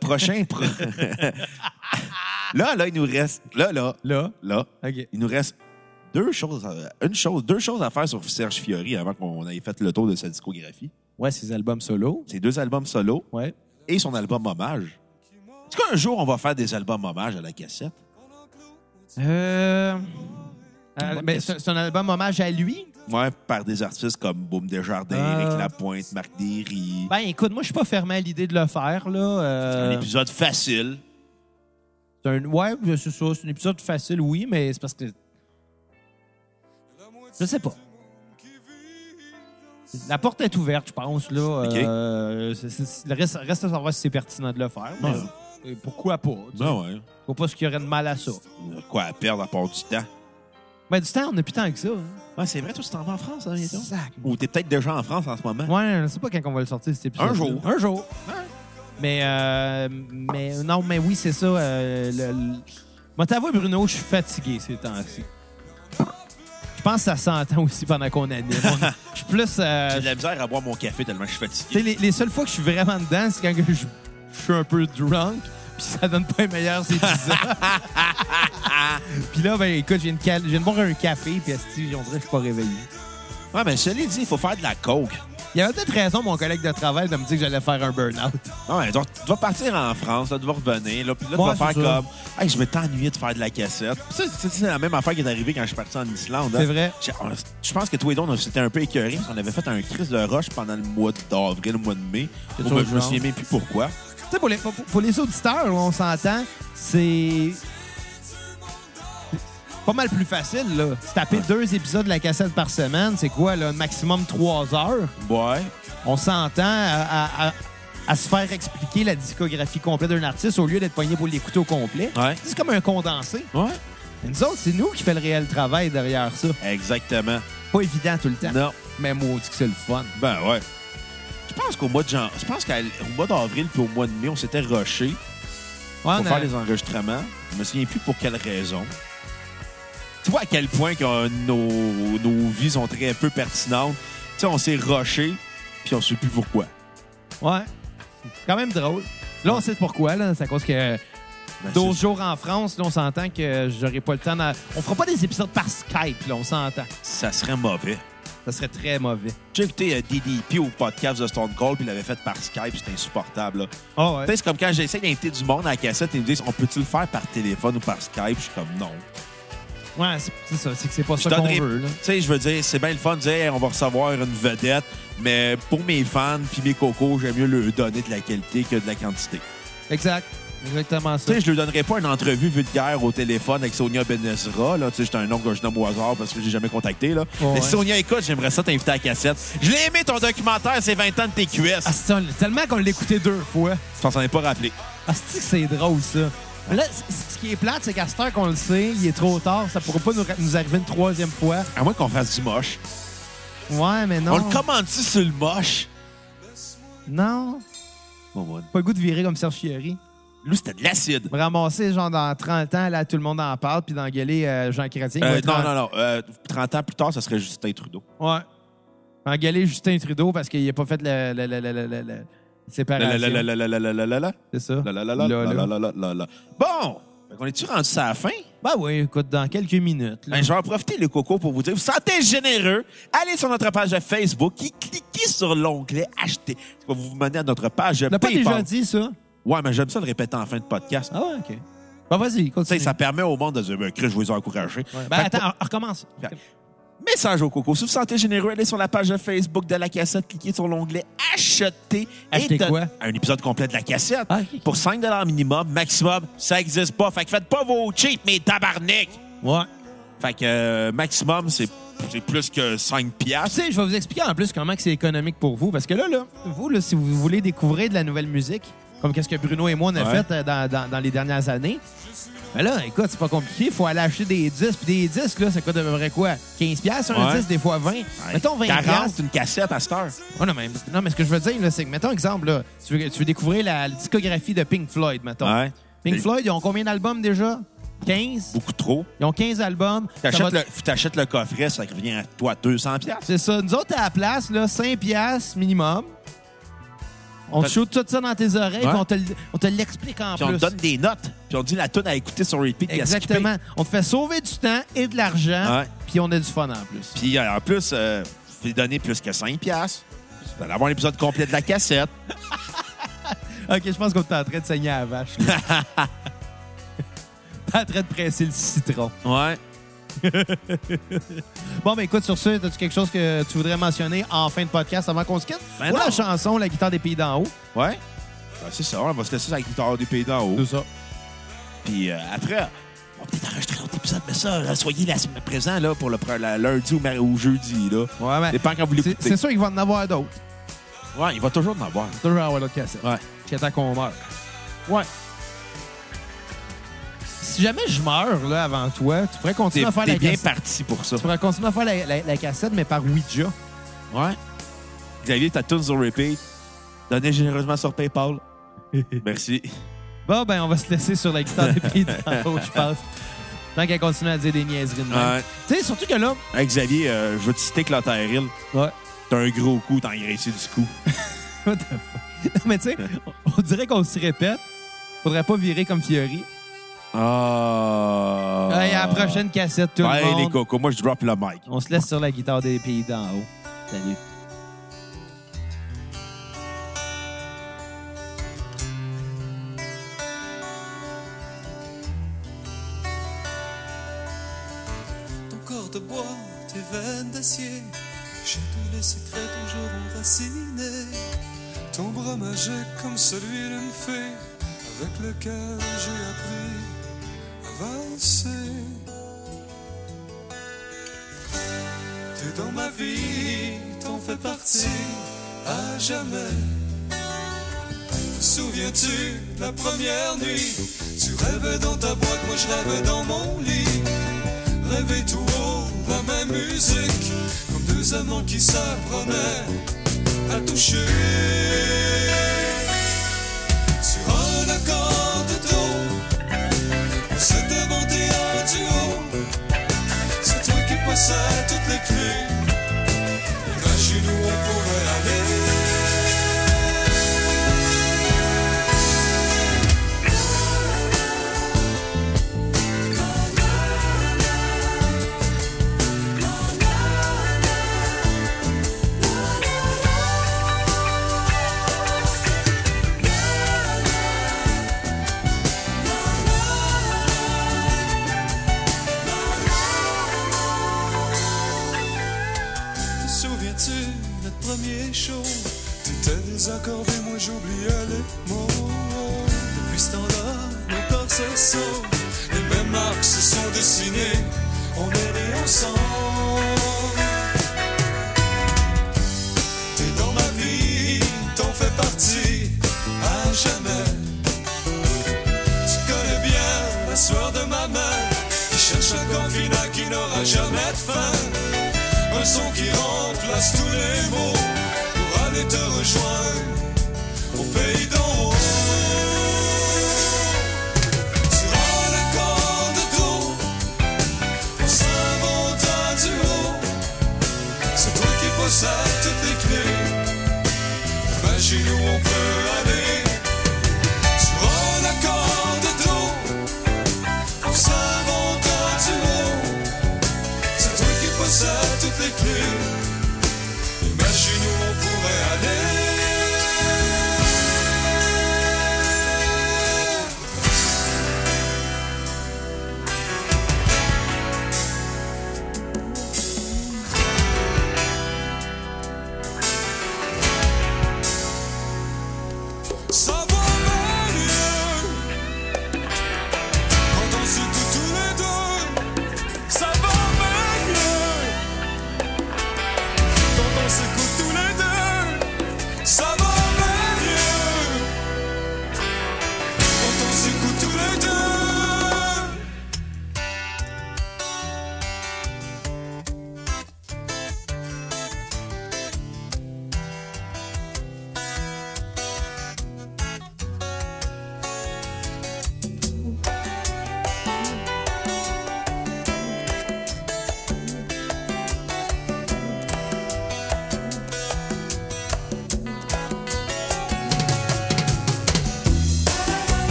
prochain, pro- [LAUGHS] là, là, il nous reste, là, là, Là? là, OK. il nous reste deux choses, à- une chose, deux choses à faire sur Serge Fiori avant qu'on ait fait le tour de sa discographie. Ouais, ses albums solo. Ses deux albums solo Ouais. et son album hommage. Est-ce qu'un jour, on va faire des albums hommage à la cassette? Euh... Euh, c'est c'est un album hommage à lui? Ouais, par des artistes comme Boom Desjardins, Euh. Éric Lapointe, Marc Derry. Ben, écoute, moi, je suis pas fermé à l'idée de le faire, là. un Euh, épisode facile. c'est un... Ouais, c'est ça. C'est un épisode facile, oui, mais c'est parce que... Je sais pas. La porte est ouverte, je pense, là. OK. Euh, c'est- c'est- le reste, reste à savoir si c'est pertinent de le faire. mais, Ouais. pourquoi pas? tu. Ben ouais. Vois pas ce qu'il y aurait de mal à ça. Quoi à perdre à part du temps? Ben, du temps, on n'a plus tant que ça. hein. Ouais, c'est vrai, toi, tu t'en vas en France, hein, bientôt? Sac. Ou t'es peut-être déjà en France en ce moment? Ouais, je sais pas quand on va le sortir, cet épisode. Un jour. Un jour. Mais, euh, mais non, mais oui, c'est ça. Euh, le, le- Moi, t'avoues, Bruno, je suis fatigué ces temps-ci. Je pense que ça s'entend aussi pendant qu'on anime. On- Je suis plus. euh, [LAUGHS] J'ai de la misère à boire mon café tellement je suis tu sais, fatigué. les, les seules fois que je suis vraiment dedans, c'est quand que je, je suis un peu drunk, puis ça donne pas les meilleurs épisodes. [LAUGHS] puis là, ben écoute, je viens de, cal- je viens de boire un café, puis on dirait que je suis pas réveillé. Ouais, mais cela dit, il faut faire de la coke. Il avait peut-être raison, mon collègue de travail, de me dire que j'allais faire un burn-out. Ouais, tu vas- tu vas partir en France, là, tu vas revenir, là, puis là, tu Ouais, vas faire ça. comme Hey, je vais t'ennuyer de faire de la cassette. C'est la même affaire qui est arrivée quand je suis parti en Islande. hein. C'est vrai. Je pense que toi et Don, on s'était un peu écœurés parce qu'on avait fait un crise de roche pendant le mois d'avril, le mois de mai. Ben, je me souviens même plus pourquoi. Tu sais, pour les, pour, pour les auditeurs, on s'entend, c'est pas mal plus facile, là. Se taper deux épisodes de la cassette par semaine, c'est quoi, là? Maximum trois heures? Ouais. On s'entend à, à- à- à se faire expliquer la discographie complète d'un artiste au lieu d'être pogné pour l'écouter au complet. Ouais. C'est comme un condensé. Ouais. Mais nous autres, c'est nous qui fait le réel travail derrière ça. Exactement. Pas évident tout le temps. Non. Mais moi, dit que c'est le fun. Ben ouais. Je pense qu'au mois de. Je pense qu'au mois d'avril puis au mois de mai, on s'était rushé Ouais, pour faire les enregistrements. Je me souviens plus pour quelle raison. Tu vois à quel point que nos, nos vies sont très peu pertinentes. Tu sais, on s'est rushé puis on sait plus pourquoi. Ouais. C'est quand même drôle. Là, on sait pourquoi. là. C'est à cause que Ben, 12 c'est- jours en France, là, on s'entend que j'aurai pas le temps. On fera pas des épisodes par Skype, là, on s'entend. Ça serait mauvais. Ça serait très mauvais. J'ai écouté euh, DDP au podcast de Stone Cold puis il l'avait fait par Skype, c'était insupportable. là. Ah ouais. Tu sais, c'est comme quand j'essaie d'inviter du monde à la cassette, ils me disent on peut-tu le faire par téléphone ou par Skype? Je suis comme non. Ouais, c'est c'est ça. C'est que c'est pas ça qu'on veut. Là. Tu sais, je veux dire, c'est bien le fun de dire Hey, on va recevoir une vedette, mais pour mes fans puis mes cocos, j'aime mieux leur donner de la qualité que de la quantité. Exact. Exactement Tu ça. sais, je leur donnerai pas une entrevue vulgaire au téléphone avec Sonia Benezra. Là, tu sais, j'étais un nom que je nomme au hasard parce que j'ai jamais contacté. Là. Mais ouais. Sonia, écoute, j'aimerais ça t'inviter à la cassette. Je l'ai aimé ton documentaire, c'est 20 ans de TQS. Ah, c'est ça, tellement qu'on l'a écouté deux fois. Je t'en ai pas rappelé. Ah, c'est que c'est drôle, ça? Mais Là, ce qui est plate, c'est qu'à cette heure qu'on le sait, il est trop tard. Ça pourrait pas nous, nous arriver une troisième fois. À moins qu'on fasse du moche. Ouais, mais non. On le commande-tu sur le moche? Non. Bon, bon. Pas le goût de virer comme Serge Fiori. Lui, c'était de l'acide. Ramasser, genre, dans 30 ans, là, tout le monde en parle, puis d'engueuler Jean Chrétien. Non, non, non, 30 ans plus tard, ça serait Justin Trudeau. Ouais. Engueuler Justin Trudeau parce qu'il n'a pas fait le. le, le, le, le séparation. C'est ça. Bon! On est-tu rendu à la fin? Ben oui, écoute, dans quelques minutes. Ben, je vais en profiter, les cocos, pour vous dire, vous sentez généreux, allez sur notre page Facebook et cliquez sur l'onglet Acheter. Ça va vous mener à notre page. On n'a pas déjà dit ça? Ouais, mais j'aime ça le répéter en fin de podcast. Ah ouais, OK. Ben vas-y, continue. ça permet au monde de dire, ben, Chris, je vais les encourager. Ouais. Fait Ben que attends, on recommence. Fait- Message au coco. Si vous vous sentez généreux, allez sur la page de Facebook de la cassette, cliquez sur l'onglet Acheter. Acheter don- quoi? Un épisode complet de la cassette. Ah, ok. Pour 5 minimum, maximum, ça n'existe pas. Fait que faites pas vos cheats, mes tabarnak. Ouais. Fait que euh, maximum, c'est c'est plus que 5 Tu piastres. sais, je vais vous expliquer en plus comment que c'est économique pour vous. Parce que là, là, vous, là, si vous voulez découvrir de la nouvelle musique, comme qu'est-ce que Bruno et moi on a Ouais. fait euh, dans, dans- dans les dernières années, ben là, écoute, c'est pas compliqué. Il faut aller acheter des disques. Puis des disques, là, ça coûte à peu près quoi? 15 piastres un Ouais. disque, des fois 20. Mettons 20 40, piastres. c'est une cassette à cette heure. Oh, non, mais, non, mais ce que je veux dire, c'est que, mettons exemple, là, tu, veux, tu veux découvrir la, la discographie de Pink Floyd, mettons. Ouais. Pink Et- Floyd, ils ont combien d'albums déjà? 15? Beaucoup trop. Ils ont 15 albums. T'achètes va- le, le coffret, ça revient à toi 200 piastres. C'est ça. Nous autres, à la place, là, 5 piastres minimum. On te shoot tout ça dans tes oreilles, Ouais. puis on te, on l'explique en Puis on plus. te donne des notes. Puis on te dit la tune à écouter sur repeat. Exactement. On te fait sauver du temps et de l'argent, Ouais. puis on a du fun en plus. Puis euh, en plus, euh, vous donner plus que 5 piastres. Vous allez avoir l'épisode complet de la cassette. [LAUGHS] OK, je pense qu'on est en train de saigner à la vache. T'es [LAUGHS] [LAUGHS] en train de presser le citron. Ouais. [LAUGHS] Bon, ben écoute, sur ce, as-tu quelque chose que tu voudrais mentionner en fin de podcast avant qu'on se quitte? Ben Ou la chanson, la guitare des pays d'en haut? Ouais. Ben, c'est ça, on va se laisser avec guitare du pays d'en haut. C'est ça. Puis euh, après, on va peut-être enregistrer un autre épisode, mais ça, soyez là, présent là, pour le la- lundi ou, ou jeudi. Là. Ouais, ben, Dépend quand vous c'est l'écoutez. c'est sûr qu'il va en avoir d'autres. Ouais, il va toujours en avoir. Toujours avoir l'autre cassette. Ouais. Jusqu'à temps qu'on meurt. Ouais. Si jamais je meurs là, avant toi, tu pourrais continuer à faire la bien cassette. parti pour ça. Tu pourrais continuer à faire la, la- la cassette, mais par Ouija. Ouais. Xavier, ta tune sur repeat. Donnez généreusement sur PayPal. [LAUGHS] Merci. Bon, ben, on va se laisser sur la guitare des pays d'en haut, je pense. Tant qu'elle continue à dire des niaiseries de même. Ouais. Tu sais, surtout que là, Hey, Xavier, euh, je veux te citer Hill, ouais. t'as un gros coup, t'as engraissé du coup. [LAUGHS] What the fuck? Non, mais tu sais, on dirait qu'on se répète. Faudrait pas virer comme Fiori. Ah. Allez, à la prochaine cassette, tout Ouais, le monde. les cocos, moi je drop le mic. On se laisse sur la guitare des pays d'en haut. Salut. ton corps de bois, tes veines d'acier. J'ai tous les secrets toujours enracinés. Ton bras magique comme celui d'une fée, avec lequel j'ai appris T'es dans ma vie, t'en fais partie à jamais. Souviens-tu la première nuit? Tu rêvais dans ta boîte, moi je rêvais dans mon lit rêver tout haut, la même musique, comme deux amants qui s'apprenaient à toucher. Possèdes toutes les clés. Corps final qui n'aura jamais de fin. Un son qui remplace tous les mots pour aller te rejoindre